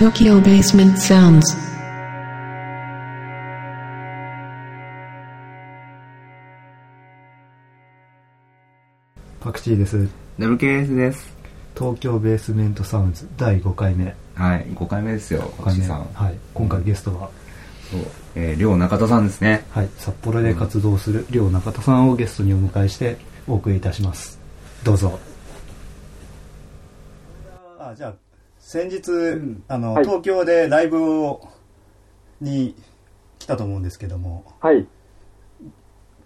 Tokyo Basement Sounds. パクチーです。ダブケースです。東京ベースメントサウンズ第5回目。はい、5回目ですよ、5回目星さん。はい。今回ゲストは、そう。えー、りょう中田さんですね。はい。札幌で活動する両中田さんをゲストにお迎えしてお送りいたします。どうぞ。あ、じゃあ、先日、あの、はい東京でライブを、に来たと思うんですけども、はい。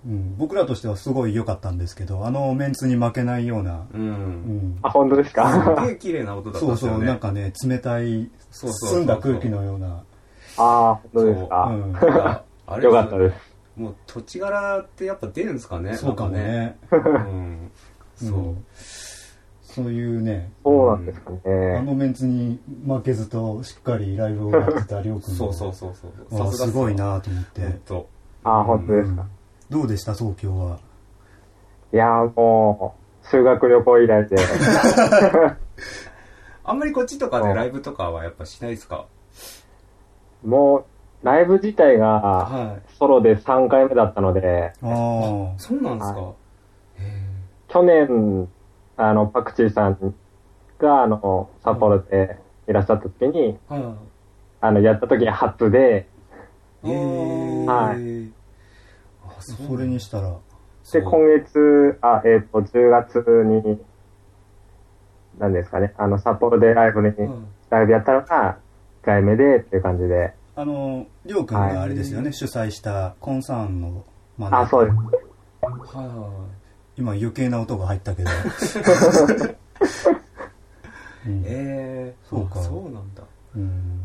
うん、僕らとしてはすごい良かったんですけど、あのメンツに負けないような、う。うんん、あ、本当ですすかげえ綺麗な音だったそうそう、んですよね。なんかね、冷たい、そうそうそうそう澄んだ空気のような、ああ、本当ですか？うんあれよかったです。もう土地柄ってやっぱ出るんですかね？そうかもね。ね。うん。そう。うんそういうね、そうなんですかあね。のメンツに負けずとしっかりライブをやってたりょうくんそうそうそうすごい。なと思ってほん。と。ああ、本当ですか？どうでした？東京は。いやーもう、修学旅行以来で。あんまりこっちとかでライブとかはやっぱしないですか？もう、ライブ自体が、はい。ソロで3回目だったので、ああ。そうなんですか？去年、あの、パクチーさんが、あの、札幌でいらっしゃった時に、ーはあの、やった時に初で、い。へーはい。あ、それにしたら、で、今月、あ、えっ、と、10月に、何ですかね、あの、札幌でライブに、うんライブやったのが、1回目でっていう感じで、あの、りょうくんがあれですよね、主催したコンサーンの真ん中あ、そうです。はいはいはい。今余計な音が入ったけど。うんえー、そうかあそうなんだ。うん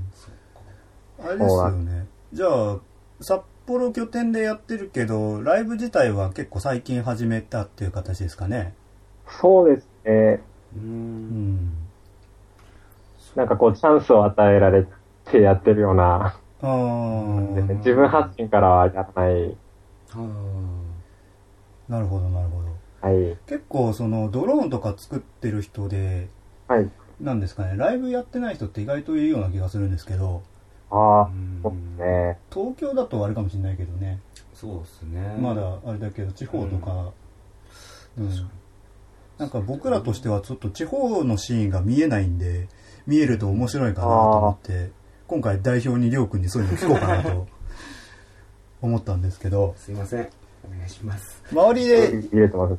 あれですよね。じゃあ、札幌拠点でやってるけど、ライブ自体は結構最近始めたっていう形ですかね。そうですね。う。うんん。なんかこう、チャンスを与えられてやってるような、自分発信からはやらない。はなるほど、なるほど。はい。結構そのドローンとか作ってる人で、はい。なんですかね、ライブやってない人って意外といるような気がするんですけど、ああ。うね。東京だとあれかもしれないけどね、そうですね。まだあれだけど地方とか、うんなんか僕らとしてはちょっと地方のシーンが見えないんで、見えると面白いかなと思って、今回代表にりょうくんにそういうの聞こうかなと 思ったんですけど、すいません。お願いします。周りで。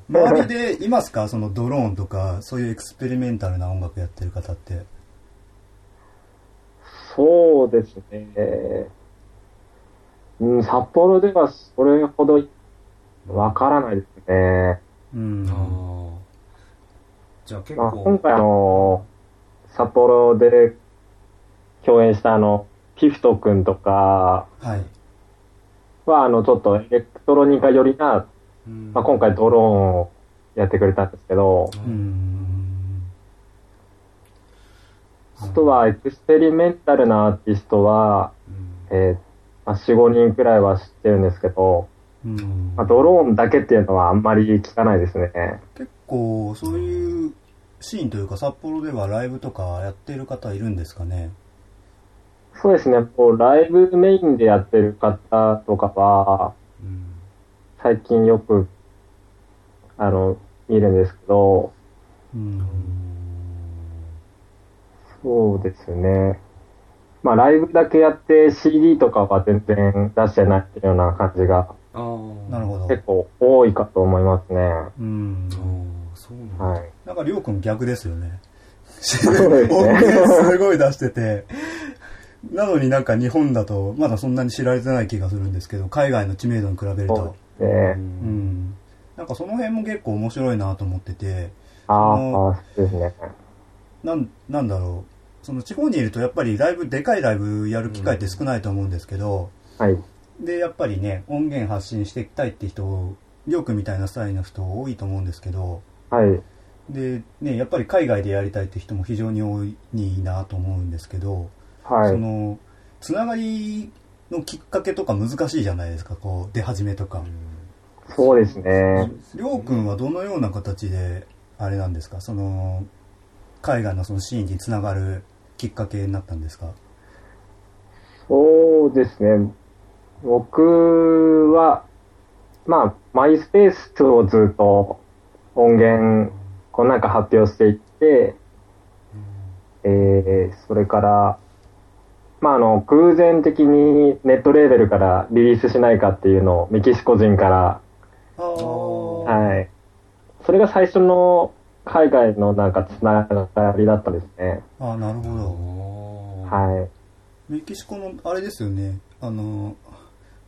周りでいますか？そのドローンとか、そういうエクスペリメンタルな音楽やってる方って。そうですね。うん、札幌ではそれほどわからないですね。うん。ああ。じゃあ結まあ、構。今回あの、札幌で共演したあの、ピフト君とかはい。はあの、ちょっとエレクトロニカ寄りな、うんまあ、今回ドローンをやってくれたんですけど、う。ん。あとはエクスペリメンタルなアーティストは、うんえーまあ、4、5人くらいは知ってるんですけど、うんまあ、ドローンだけっていうのはあんまり聞かないですね。結構、そういうシーンというか、札幌ではライブとかやってる方いるんですかね？そうですね、こう、ライブメインでやってる方とかは、うん最近よく、あの、見るんですけど、うん。そうですね。まあ、ライブだけやって CD とかは全然出してないっていうような感じがああ。なるほど。結構多いかと思いますね。うんそうなんだ。はい。なんか、りょうくん逆ですよね。そうです音ね。源すごい出してて、なのになんか日本だとまだそんなに知られてない気がするんですけど、海外の知名度に比べると。ですね。うん。なんかその辺も結構面白いなと思ってて、ああ、そうですね。なん、なんだろう。その地方にいるとやっぱりライブ、でかいライブやる機会って少ないと思うんですけど、はい。で、やっぱりね、音源発信していきたいって人、りょうくんみたいなスタイルの人多いと思うんですけど、はい。で、ね、やっぱり海外でやりたいって人も非常に多いなと思うんですけど、はい。その、つながりのきっかけとか難しいじゃないですか、こう、出始めとか。そうですね。りょうくんはどのような形で、あれなんですか、その、海外のそのシーンにつながるきっかけになったんですか？そうですね。僕は、まあ、マイスペースをずっと音源、こうなんか発表していって、えー、それから、まあ、あの、偶然的にネットレーベルからリリースしないかっていうのをメキシコ人から、ああ。はい。それが最初の海外のなんかつながりだったんですね。ああ、なるほど。はい。メキシコの、あれですよね。あの、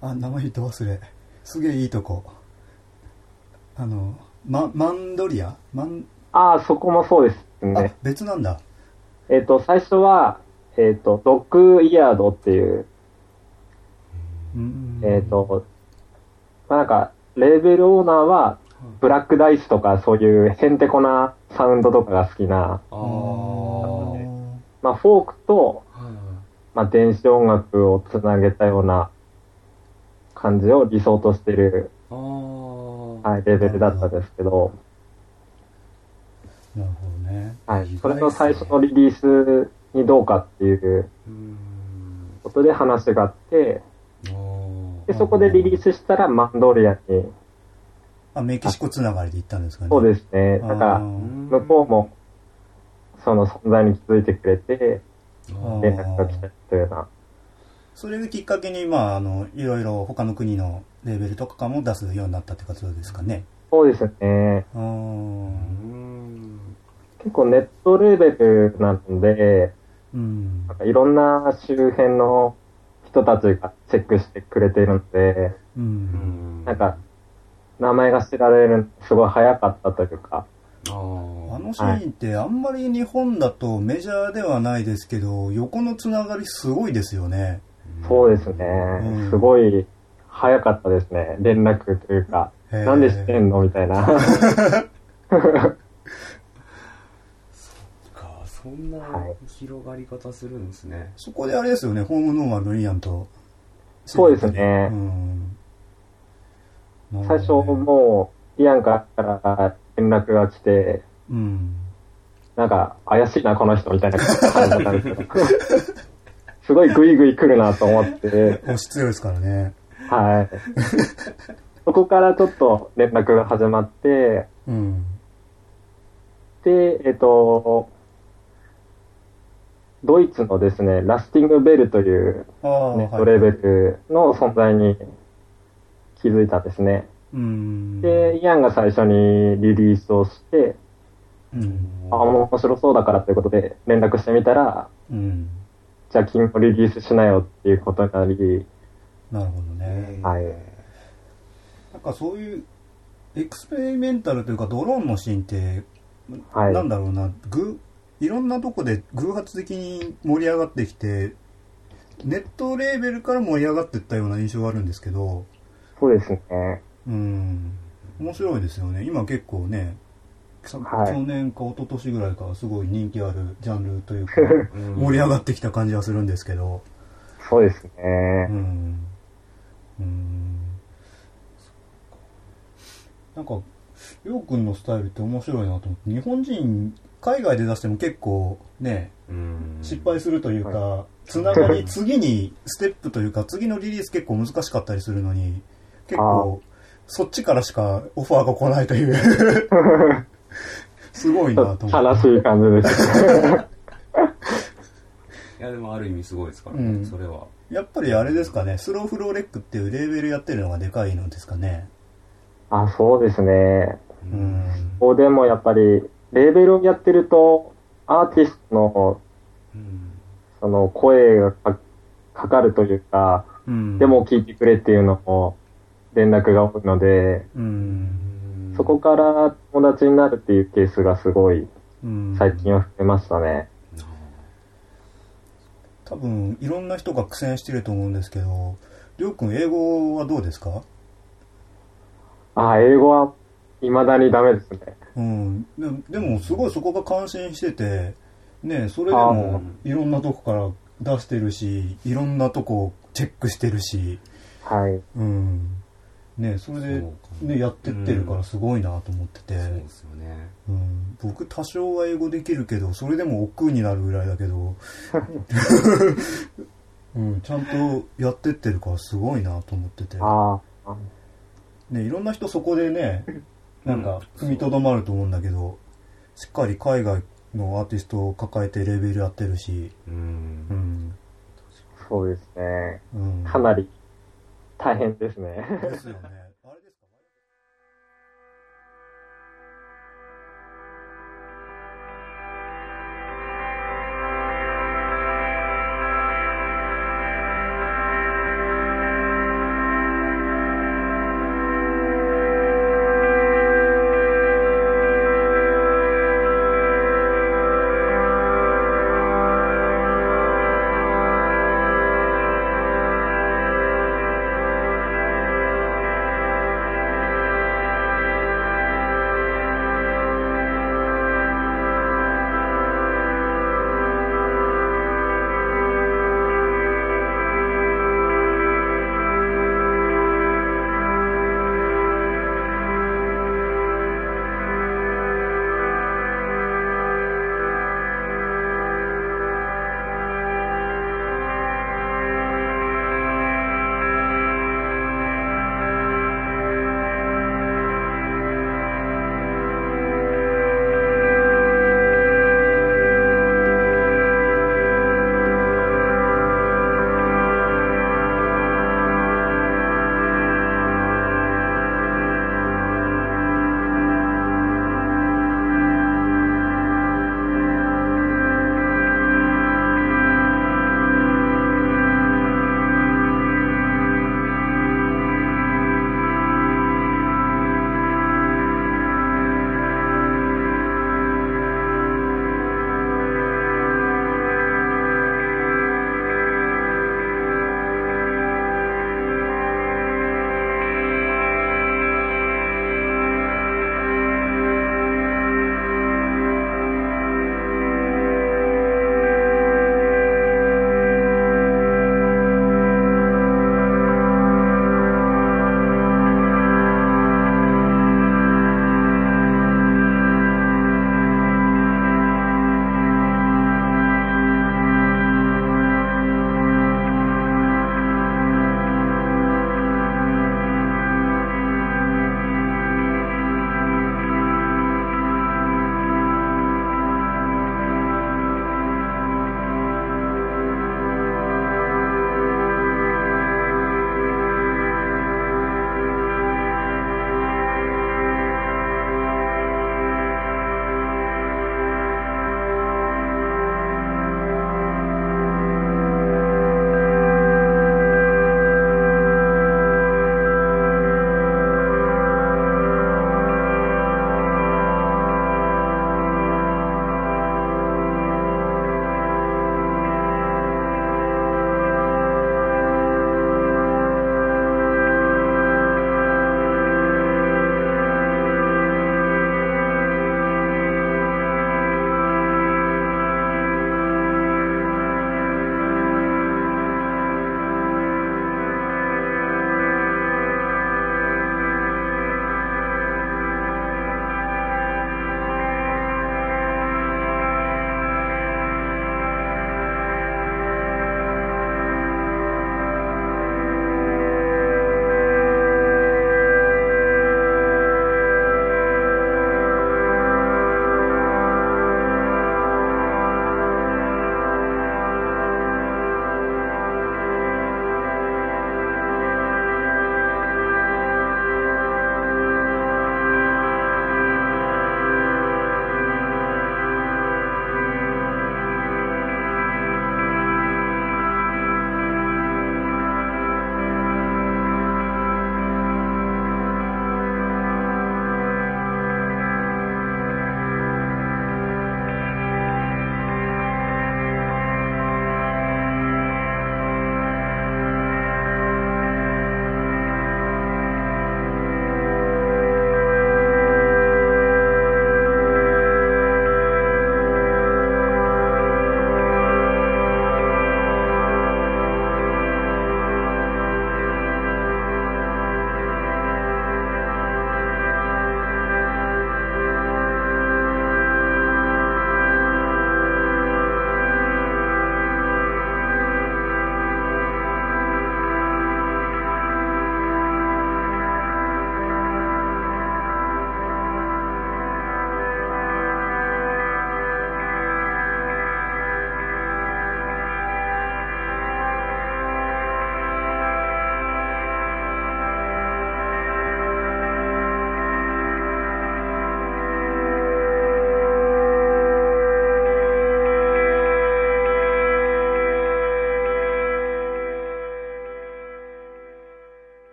あ、名前言って忘れ。すげえいいとこ。あの、ママンドリア？マン、ああ、そこもそうですあね。、別なんだ。えっ、と、最初は、えっ、と、ドッグイヤードっていう、うん。えっ、と、まあ、なんか、レーベルオーナーは、ブラックダイスとかそういうヘンテコなサウンドとかが好きな、まあ、フォークと、はいまあ、電子音楽をつなげたような感じを理想としてる、はい、レベルだったんですけど、なるほどね。はいそれの最初のリリースにどうかっていううんことで話があって、で、そこでリリースしたらマンドリアに、あ、メキシコつながりで行ったんですかね。そうですね、だから、向こうも、その存在に気づいてくれて、連絡が来たというような、それをきっかけに、まあ、あの、いろいろ他の国のレーベルとかも出すようになったってことですかね。そうですね。結構ネットレーベルなので、うんなん。かいろんな周辺の人たちがチェックしてくれているので、う。うんんなんか、名前が知られるのすごい早かったというか、あのシーンってあんまり日本だとメジャーではないですけど、横のつながりすごいですよね。そうですね、うんすごい早かったですね、連絡というか、なんで知ってんのみたいな。かそんなはい広がり方するんですね、そこであれですよね、ホームノーマルのイアンと。そうですねうん。最初もう、イアンから連絡が来て、うん。なんか、怪しいな、この人みたいな感じだったんですけど。すごいグイグイ来るなと思って、押し強いですからね。はい。そこからちょっと連絡が始まって、うん。で、えっと、ドイツのですね、ラスティングベルというああ、ネットレーベルの存在に気づいたんですね。うん。で、イアンが最初にリリースをして、うん。あ、面白そうだからということで連絡してみたら、うん。じゃあ君もリリースしなよっていうことになり、なるほどね。はい。なんかそういう、エクスペリメンタルというかドローンのシーンって、はいなんだろうな、ぐ、いろんなとこで偶発的に盛り上がってきて、ネットレーベルから盛り上がっていったような印象があるんですけど、そうですね。うん。面白いですよね。今結構ね、さはい去年か一昨年ぐらいからすごい人気あるジャンルというか、うん盛り上がってきた感じはするんですけど、そうですうね。ん。うん。なんか、りょうくんのスタイルって面白いなと思って、日本人、海外で出しても結構ね、うん失敗するというか、つながり、次にステップというか、次のリリース結構難しかったりするのに、結構、そっちからしかオファーが来ないという、すごいなと思って。悲しい感じです。いやでもある意味すごいですからね、うんそれはやっぱりあれですかね、スローフローレックっていうレーベルやってるのがでかいのですかね。あ、そうですね。うん。ここでもやっぱり、レーベルをやってると、アーティストの、うんその、声がかかかるというか、うん。でも、聞いてくれっていうのも、連絡が多いので、うん。そこから友達になるっていうケースがすごい、うん。最近は増えましたね。多分、いろんな人が苦戦してると思うんですけど、りょうくん、英語はどうですか？あ、英語は、未だにダメですね。うん。ででも、すごいそこが感心してて、ね、それであも、いろんなとこから出してるし、いろんなとこチェックしてるし、はい。うん。ね、それでね、やってってるからすごいなと思ってて、そうですよね。うん、僕多少は英語できるけど、それでも億劫になるぐらいだけど、うん、ちゃんとやってってるからすごいなと思ってて、ああ。ね、いろんな人そこでね、なんか踏みとどまると思うんだけど、しっかり海外のアーティストを抱えてレベルやってるし、う。うんん、そうですね。うん。かなり大変ですね。ですよね。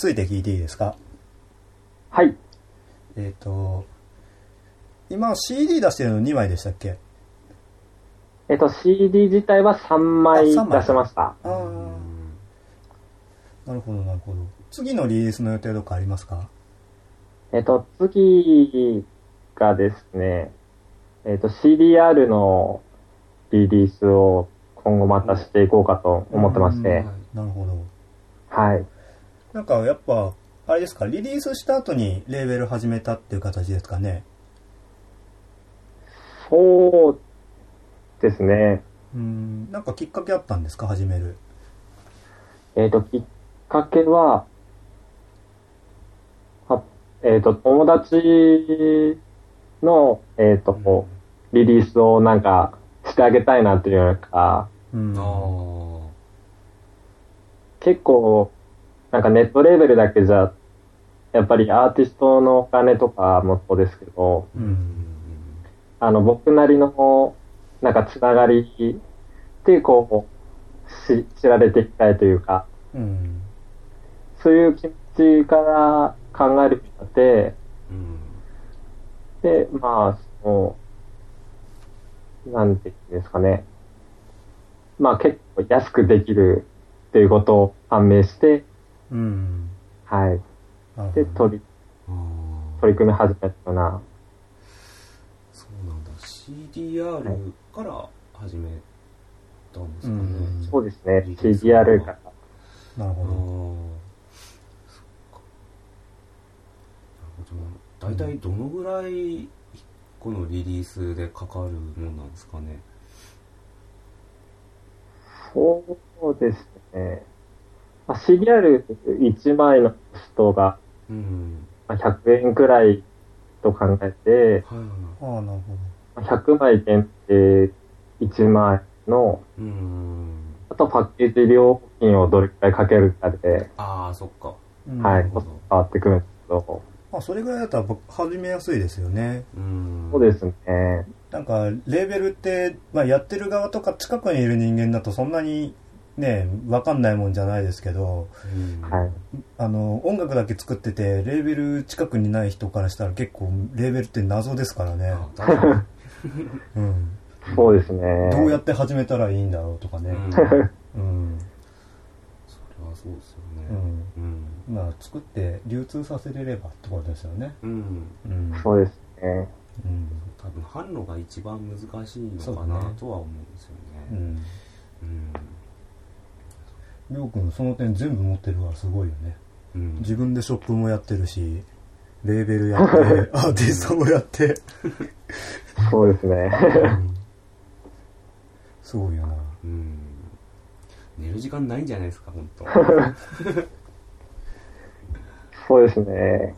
ついて聞いていいですか？はい。えっ、と、今 CD 出してるの2枚でしたっけ？えっと、CD 自体は3枚出しました。なるほどなるほど。次のリリースの予定とかありますか？えっと、次がですね、えっと、CDR のリリースを今後またしていこうかと思ってまして、はいなるほど。はい。なんかやっぱ、あれですか、リリースした後にレーベル始めたっていう形ですかね。そうですね。うん、なんかきっかけあったんですか、始める。えっと、きっかけは、はえっと、友達の、えっと、リリースをなんかしてあげたいなっていうのか、うん。あ結構、なんかネットレーベルだけじゃ、やっぱりアーティストのお金とかもそうですけど、う。んんあの、僕なりの、なんかつながりで、こう、し、知られていきたいというか、うん。そういう気持ちから考えるようになって、うんで、まあ、その、なんていうんですかね。まあ結構安くできるっていうことを判明して、うん。はい。で、取り、取り組み始めたような、そうなんだ。CDR から始めたんですかね、うん。そうですね。CDR から。なるほど。そっか。なるほど。大体どのぐらいこのリリースでかかるもんなんですかね。そうですね。まあ、CDR1 枚のコストがうん。まあ100円くらいと考えて、なるほまあ100枚限定1枚の、うんあとパッケージ料金をどれくらいかけるかで、ああそっか。はい、コスト変わってくるんですけど、まあ、それぐらいだったら僕始めやすいですよね。うん。そうですね。なんか、レーベルって、まあ、やってる側とか近くにいる人間だとそんなにね、わかんないもんじゃないですけど。あの、音楽だけ作ってて、レーベル近くにない人からしたら結構、レーベルって謎ですからね。うん。そうですね。どうやって始めたらいいんだろうとかね。うんそれはうん。そうですようねん。うんまあ、作って流通させれればってことですよね。うんうん。そうですね。うん。多分販路が一番難しいのそうかなねとは思うんですよねうん。うんりょうくん、その点全部持ってるからすごいよね。うん自分でショップもやってるし、レーベルやって、アーティストもやって。そうですね。すごいよな。うん寝る時間ないんじゃないですか本当 そうですね。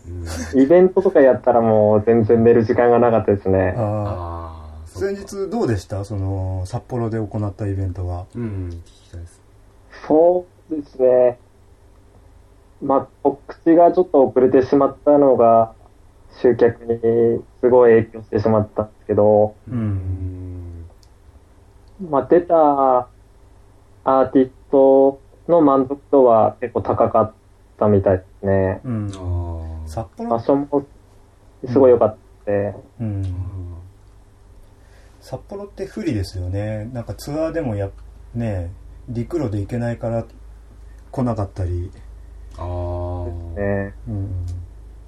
うんイベントとかやったらもう全然寝る時間がなかったですね。ああ。ああ先日どうでした？その、札幌で行ったイベントは。うん聞きたいですそうですね。まあ、告知がちょっと遅れてしまったのが、集客にすごい影響してしまったんですけど、う。うんんまあ、出たアーティストの満足度は結構高かったみたいですね。うん。札幌？場所もすごい良かったで、うん。札幌って不利ですよね。なんかツアーでもや、ね、陸路で行けないから来なかったり、ああね、うん。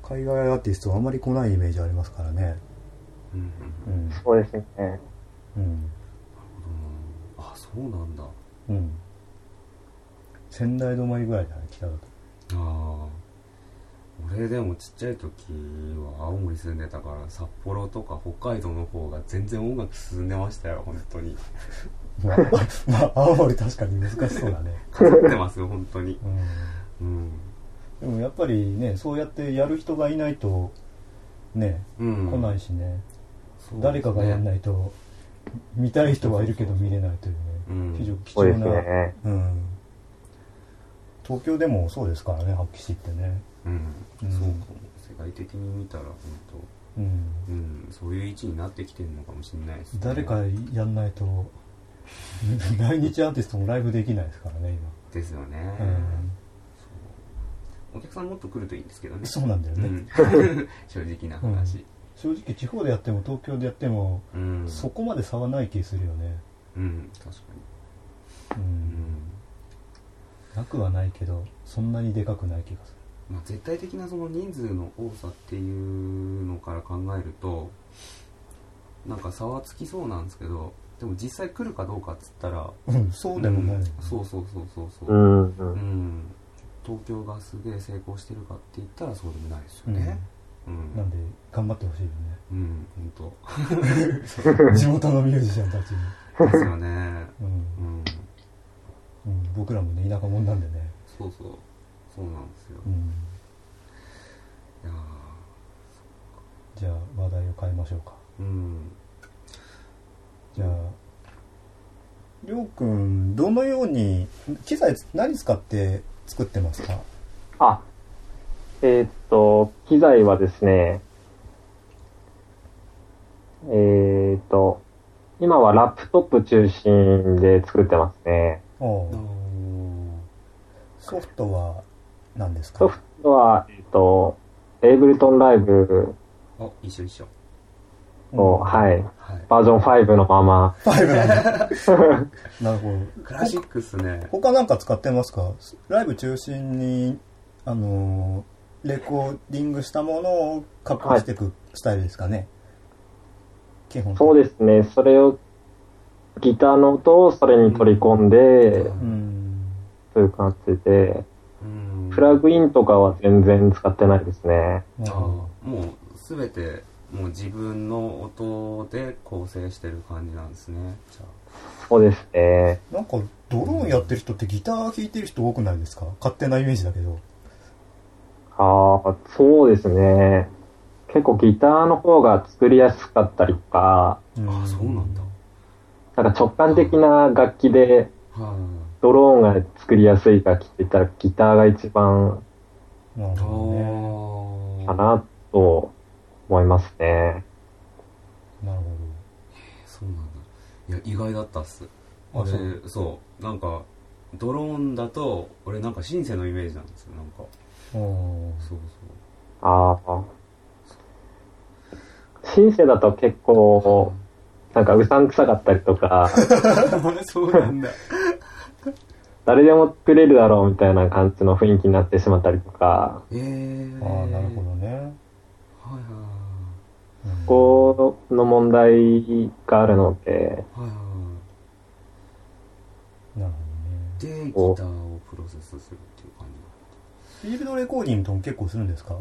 海外アーティストはあまり来ないイメージありますからね。うんうん。そうですね。うん。あそうなんだうん。仙台止まりぐらいだね、北だと。ああ俺でもちっちゃい時は青森住んでたから札幌とか北海道の方が全然音楽進んでましたよ本当にまあ、まあ、青森確かに難しそうだね。かかってますよ本当に。うん。うん。でもやっぱりね、そうやってやる人がいないと、ね、うん。来ないしね、ね。誰かがやんないと、見たい人はいるけど見れないというね、うん。非常に貴重な、ね。うん。東京でもそうですからね、発揮しってね。うん、うん。そうかも。世界的に見たら本うん。当うん。そういう位置になってきてるのかもしれないですね。誰かやんないと、来日アーティストもライブできないですからね、ですよね、今。うん。お客さんもっと来るといいんですけどね。そうなんだよね、うん。正直な話。正直地方でやっても東京でやっても、うん。そこまで差はない気するよね。うん確かうに。うん。んなくはないけどそんなにでかくない気がすまあ、絶対的なその人数の多さっていうのから考えるとなんか差はつきそうなんですけどでも実際来るかどうかっつったらるうんそうでもない、うんそうそうそうそうそう。う、ん、う。うん。ん東京がすげえ成功してるかって言ったらそうでもないですよね。うん。なんで頑張ってほしいようん本ね 地元のミュージシャンたちに、当ですよね。うん。うん。うん、僕らもね田舎者なんでね、そうそう。そうなんですよ、いうん、やじゃあ話題を変えましょうか。ーうんじゃありょうくんどのように機材何使って作ってますか？あ、えーっと、機材はですね、えーっと、今はラップトップ中心で作ってますね。ソフトは何ですか？ソフトは、えーっと、エイブルトンライブ。あ一緒一緒を、はい、はい。バージョン5のまま、5なんだなるほど。クラシックっすね。他なんか使ってますか？ライブ中心にあのーレコーディングしたものを加工していくスタイルですかね、基本そうですね、それを、ギターの音をそれに取り込んで、うん。そういう感じで、うん。プラグインとかは全然使ってないですね。あーほもうすべてもう自分の音で構成してる感じなんですね。じゃそうですね。どなんかドローンやってる人ってギター弾いてる人多くないですか？勝手なイメージだけど。ああ、そうですね。結構ギターの方が作りやすかったりとか、あ、あそうなんだ。なんか直感的な楽器ではドローンが作りやすい楽器って言ったらギターが一番なるいほどねあかなと思いますね。なるほそうなんだ。いや意外だったっす。あ俺そう。なんかドローンだと俺なんかシンセのイメージなんですよ。なんか。どおー。そうああ。シンセだと結構、なんかうさんくさかったりとか、そうそうなんだ。誰でも作れるだろうみたいな感じの雰囲気になってしまったりとか、ええー、ああなるほどね、はいはいうんここの問題があるので、はいはいなるでギタおーをプロセスするっていう感フィールドレコーディングとも結構するんですか？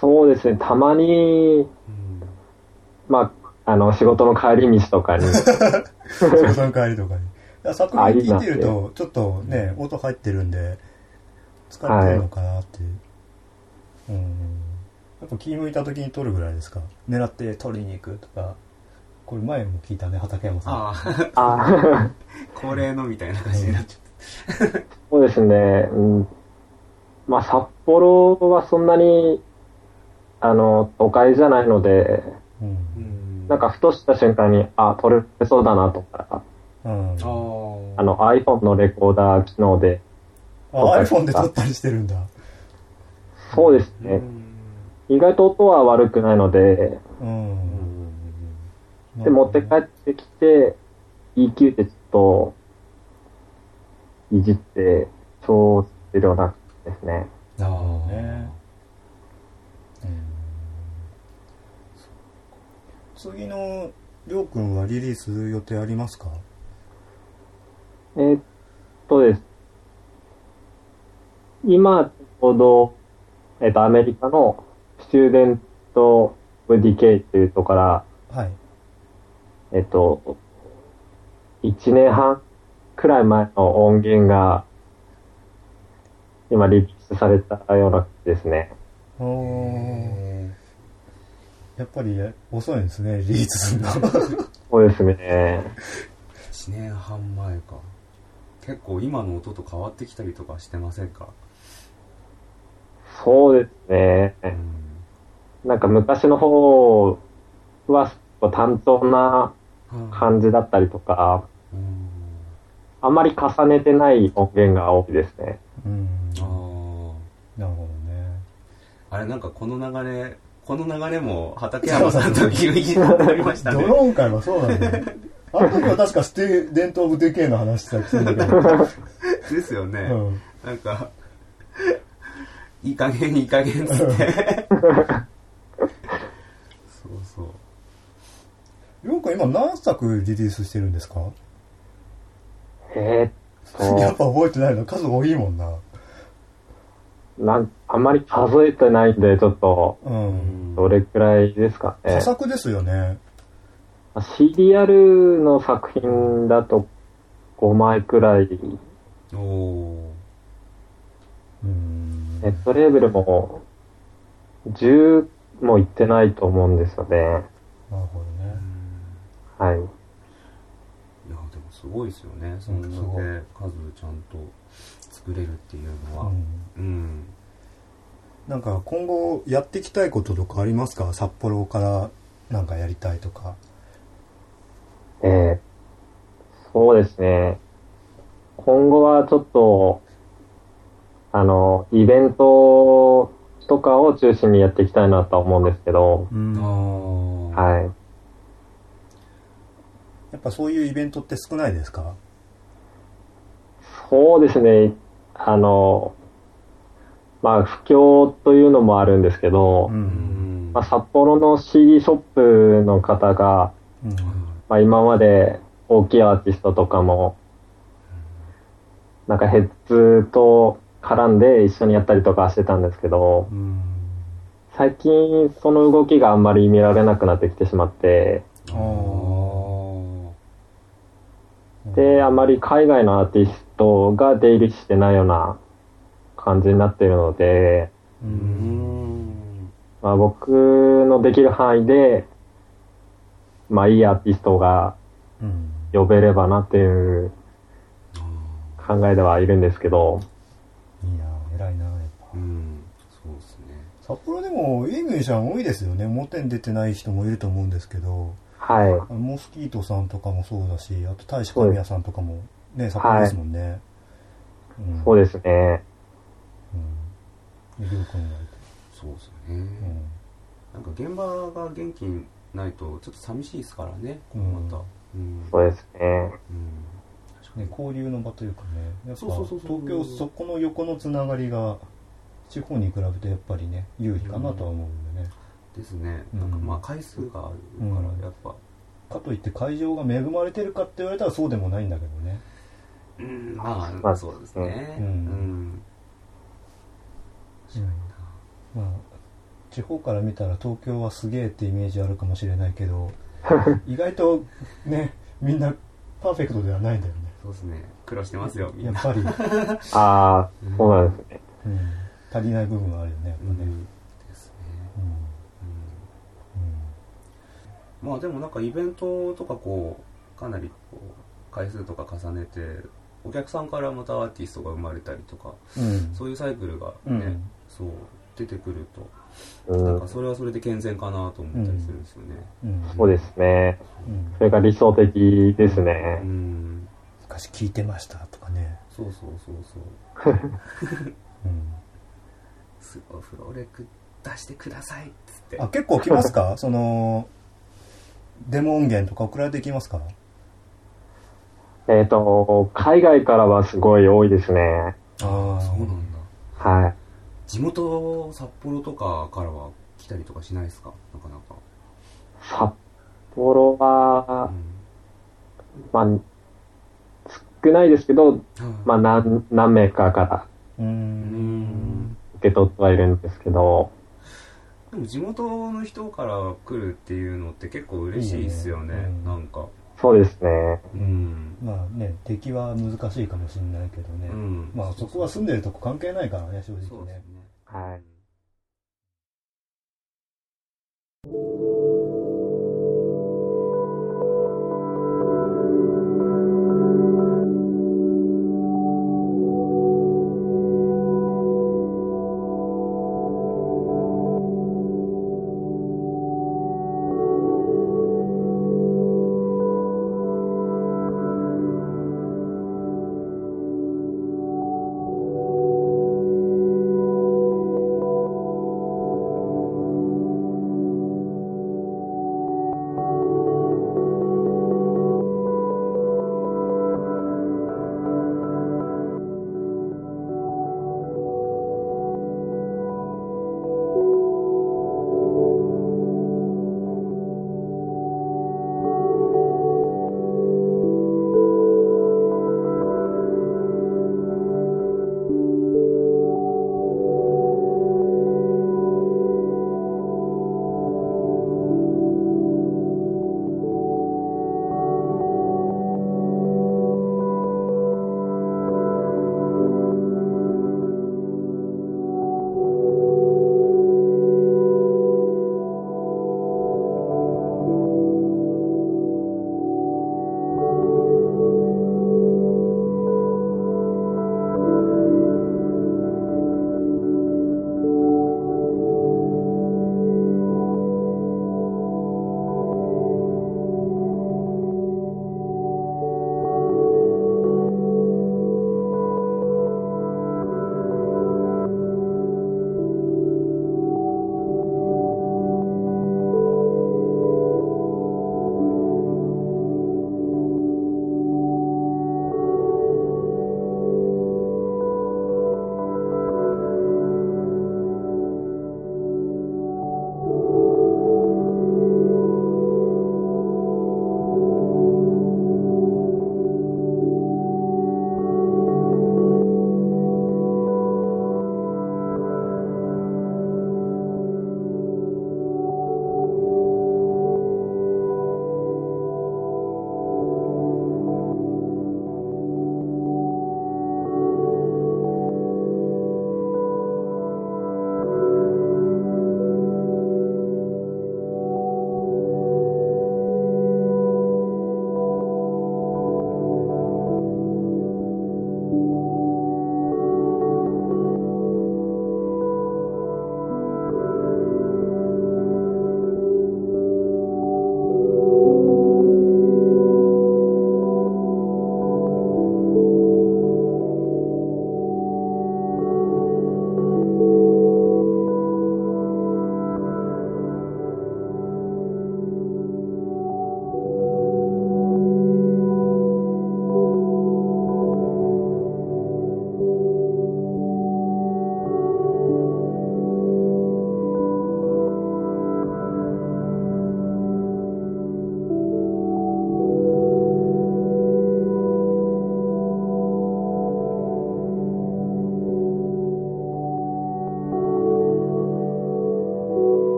そうですね、たまに、じうん。まあ、あの、仕事の帰り道とかに、仕事の帰りとかに。作品聞いてると、ちょっとね、音入ってるんで、使ってるのかなって。うん。やっぱ気向いた時に撮るぐらいですか？狙って撮りに行くとか。これ前も聞いたね、畠山さん。あああ 恒例のみたいな感じになっちゃっそうですね、うん、まあ、札幌はそんなに、あの、都会じゃないので、うん。なんかふとした瞬間に、あ、撮れそうだなとか、うん。ああーあの iPhone のレコーダー機能で、iPhone で撮ったりしてるんだ。そうですね、うん意外と音は悪くないので、うん。うんで、持って帰ってきて、EQ でちょっと、いじって、調整量なくですね。なるほどね。次のりょうくんはリリース予定ありますか？えーっとです。今、ちょうど、えっと、アメリカのStudent of Decay というところから、はい。えっと、1年半くらい前の音源が、今リリースされたような感じですね。やっぱり遅いんですね、リリースするの。そうですね。1年半前か結構今の音と変わってきたりとかしてませんか？そうですね。うんなんか昔の方は単調な感じだったりとか、うんあんまり重ねてない音源が多いですね。うん。あなるほどね。あれなんかこの流れ、この流れも畠山さんとギリギリになりましたね。ドローン会はそうなんだよ。あの時は確かステデント・オブ・デケイの話したりするんだけど。ですよね。うんなんか、いい加減いい加減っつって。そうそう。りょうくん今何作リリースしてるんですか？えーっ やっぱ覚えてないの？数多いもんな。と、なん、あんまり数えてないんで、ちょっと、うん。どれくらいですかね佳。作ですよね。シリアルの作品だと5枚くらい、おー。うん。ネットレーベルも10もいってないと思うんですよね。なるほどね。はい。いや、でもすごいですよね。そんだけ数ちゃんと作れるっていうのは。うんうん。なんか今後やっていきたいこととかありますか？札幌からなんかやりたいとか。えーそうですね。今後はちょっと、あの、イベントとかを中心にやっていきたいなとは思うんですけど、うん。はい。やっぱそういうイベントって少ないですか？そうですね。あの、まあ、不況というのもあるんですけど、う。うんん。まあ、札幌の CD ショップの方が、うん。まあ、今まで大きいアーティストとかも、なんかヘッズと絡んで一緒にやったりとかしてたんですけど、うん。最近その動きがあんまり見られなくなってきてしまって。で、あまり海外のアーティストが出入りしてないような感じになっているので。まあ、僕のできる範囲で、まあいいアーティストがうん。呼べればなっていう考えではいるんですけど、いいな偉いなやっぱうん。そうですね。札幌でもいいミュージシャン多いですよね表に出てない人もいると思うんですけどはい。モスキートさんとかもそうだしあと大志神谷さんとかもね札幌ですもんね、うんそうですね。うんでりょうくんがいてそうですよね。うんなんか現場が元気ないとちょっと寂しいですからね、こうまた。うん。そうですね。うん。ね、交流の場というかね。やっぱ東京そこの横のつながりが地方に比べてやっぱりね有利かなとは思うんでね、ですね。うん。なんかまあ回数があるから、うん。やっぱ。かといって会場が恵まれてるかって言われたらそうでもないんだけどね。うん、まあ、まあそうですね。うん。うん。まあ地方から見たら東京はすげえってイメージあるかもしれないけど 意外とねみんなパーフェクトではないんだよねそうですね。苦労してますよ、みんな。やっぱり、ああ、そうなんですね。うん、足りない部分はあるよねやっぱね、うん。ですね。うんうん。まあでもなんかイベントとかこう、かなりこう、回数とか重ねて、お客さんからまたアーティストが生まれたりとか、うんうんそういうサイクルがね、うんそう、出てくると、うんなんか、それはそれで健全かなと思ったりするんですよね。うんそうですね。うんそれが理想的ですねう。ん。昔聞いてましたとかね、そうそうそうそう。うん、すごいフローレク出してくださいっつって。あ結構来ますか？そのデモ音源とか送られてきますか？えっ、と、海外からはすごい多いですね。ああそうなんだ。はい。地元札幌とかからは来たりとかしないですか？なかなか。札幌は、まあ、少ないですけど、うんまあ何、何名かから。受け取ってはいるんですけど、でも地元の人から来るっていうのって結構嬉しいっすよね。いいねうんなんか。そうですね。うん。まあね敵は難しいかもしれないけどね、うん。まあそこは住んでるとこ関係ないからね正直ねね。はい。「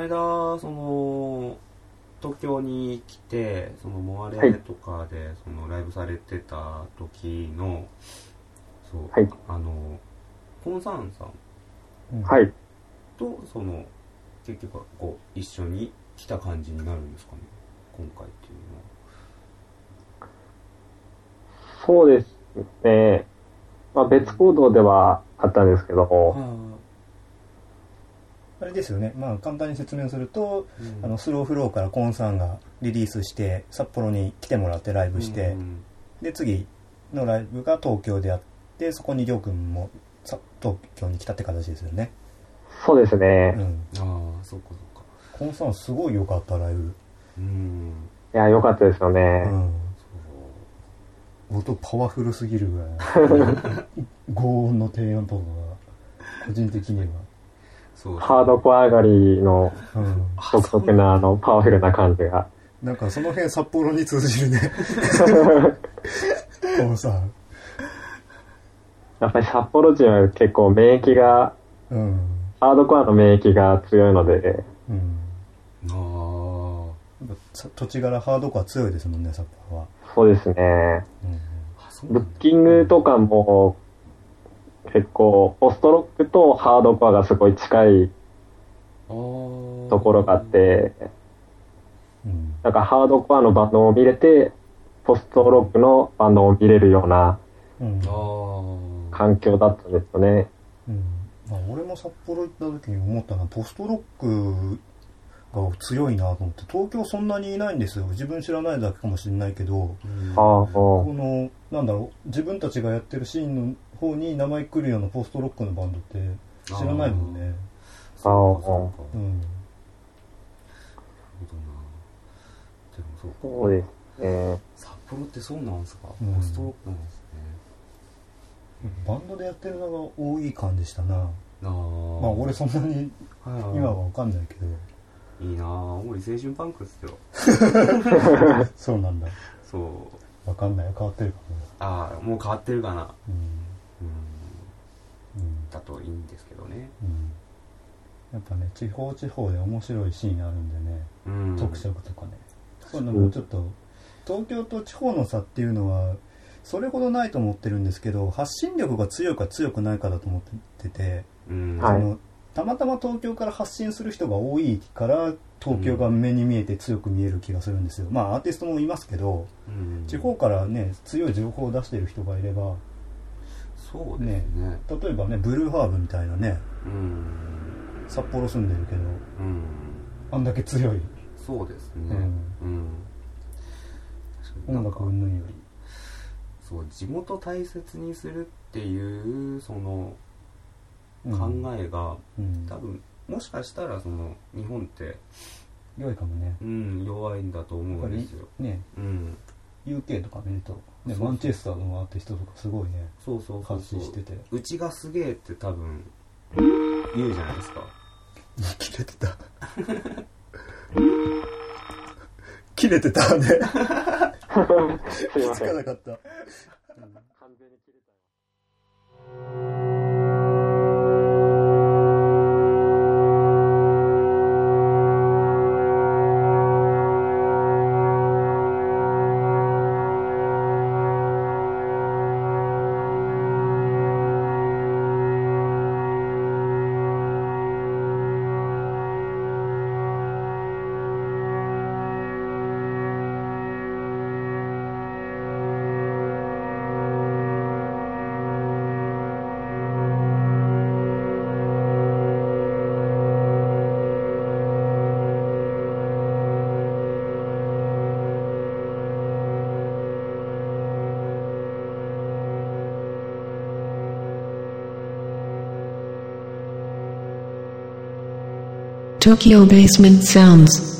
この間その東京に来てそのモアレとかでそのライブされてた時の、そう、はい。あのコンサーンさん。うん。はい。とその結局はこう一緒に来た感じになるんですかね。今回っていうそうですね。まあ別行動ではあったんですけどのは、も、あれですよね。まあ、簡単に説明すると、うんあの、スローフローからコンさんがリリースして、札幌に来てもらってライブして、うんで、次のライブが東京であって、そこにりょうくんもさ東京に来たって形ですよね。そうですうね。ん。ああそっかそっかコンさんすごい良かった、ライブ。うんいや、良かったですようね。う音パワフルすぎるぐらい。高音の低音とかが、個人的には。ハードコア上がりのうん。独特なあのパワフルな感じが。なんかその辺札幌に通じるね。コンさん。やっぱり札幌人は結構免疫が、うん。ハードコアの免疫が強いので、うん。あやっぱ土地柄ハードコア強いですもんね、札幌は。そうですね。うん。ブッキングとかも結構ポストロックとハードコアがすごい近いとところがあって、うん。なんかハードコアのバンドを見れて、ポストロックのバンドを見れるような環境だったんですよね。うん。まあ、俺も札幌行った時に思ったのは、ポストロックが強いなと思って、東京そんなにいないんですよ。自分知らないだけかもしれないけど、うんああ、こもの、なんだろう、自分たちがやってるシーンの方に名前来るようなポストロックのバンドって知らないもんね。そうかそうかうん。なるほどなでもそうそうですね。札幌ってそうなんですか、うんポストロックなんですねバンドでやってるのが多い感じしたな。ああまあ俺そんなに今はわかんないけど。いいなあ青森青春パンクっすよ そうなんだ。そうわかんない。変わってるかああもう変わってるかなも。うん。うん。うん。だといいんですけどね。うん。やっぱね、地方地方で面白いシーンあるんでね。うん。特色とかね。そういうのもちょっと、東京と地方の差っていうのは、それほどないと思ってるんですけど、発信力が強いか強くないかだと思ってて、うん。はい。そのたまたま東京から発信する人が多いから東京が目に見えて強く見える気がするんですよ、まあアーティストもいますけどうん地方からね強い情報を出してる人がいればそうですね。例えばねブルーハーブみたいなねうん。札幌住んでるけどうん。あんだけ強い。そうですね。うん。うん。音楽云々より。そう地元大切にするっていうそのうん。考えが、うん。多分もしかしたらその日本って、良いかもね。うん、弱いんだと思うんですよ、ね。うん UK とか見ると、ね、そうそう。マンチェスターのアーティストとかすごいねそうそうそうそう。発信してて。うちがすげえって多分言うじゃないですか。切れてた。切れてたね。すい気ません。づかなかった。完全に切れた。Tokyo Basement Sounds.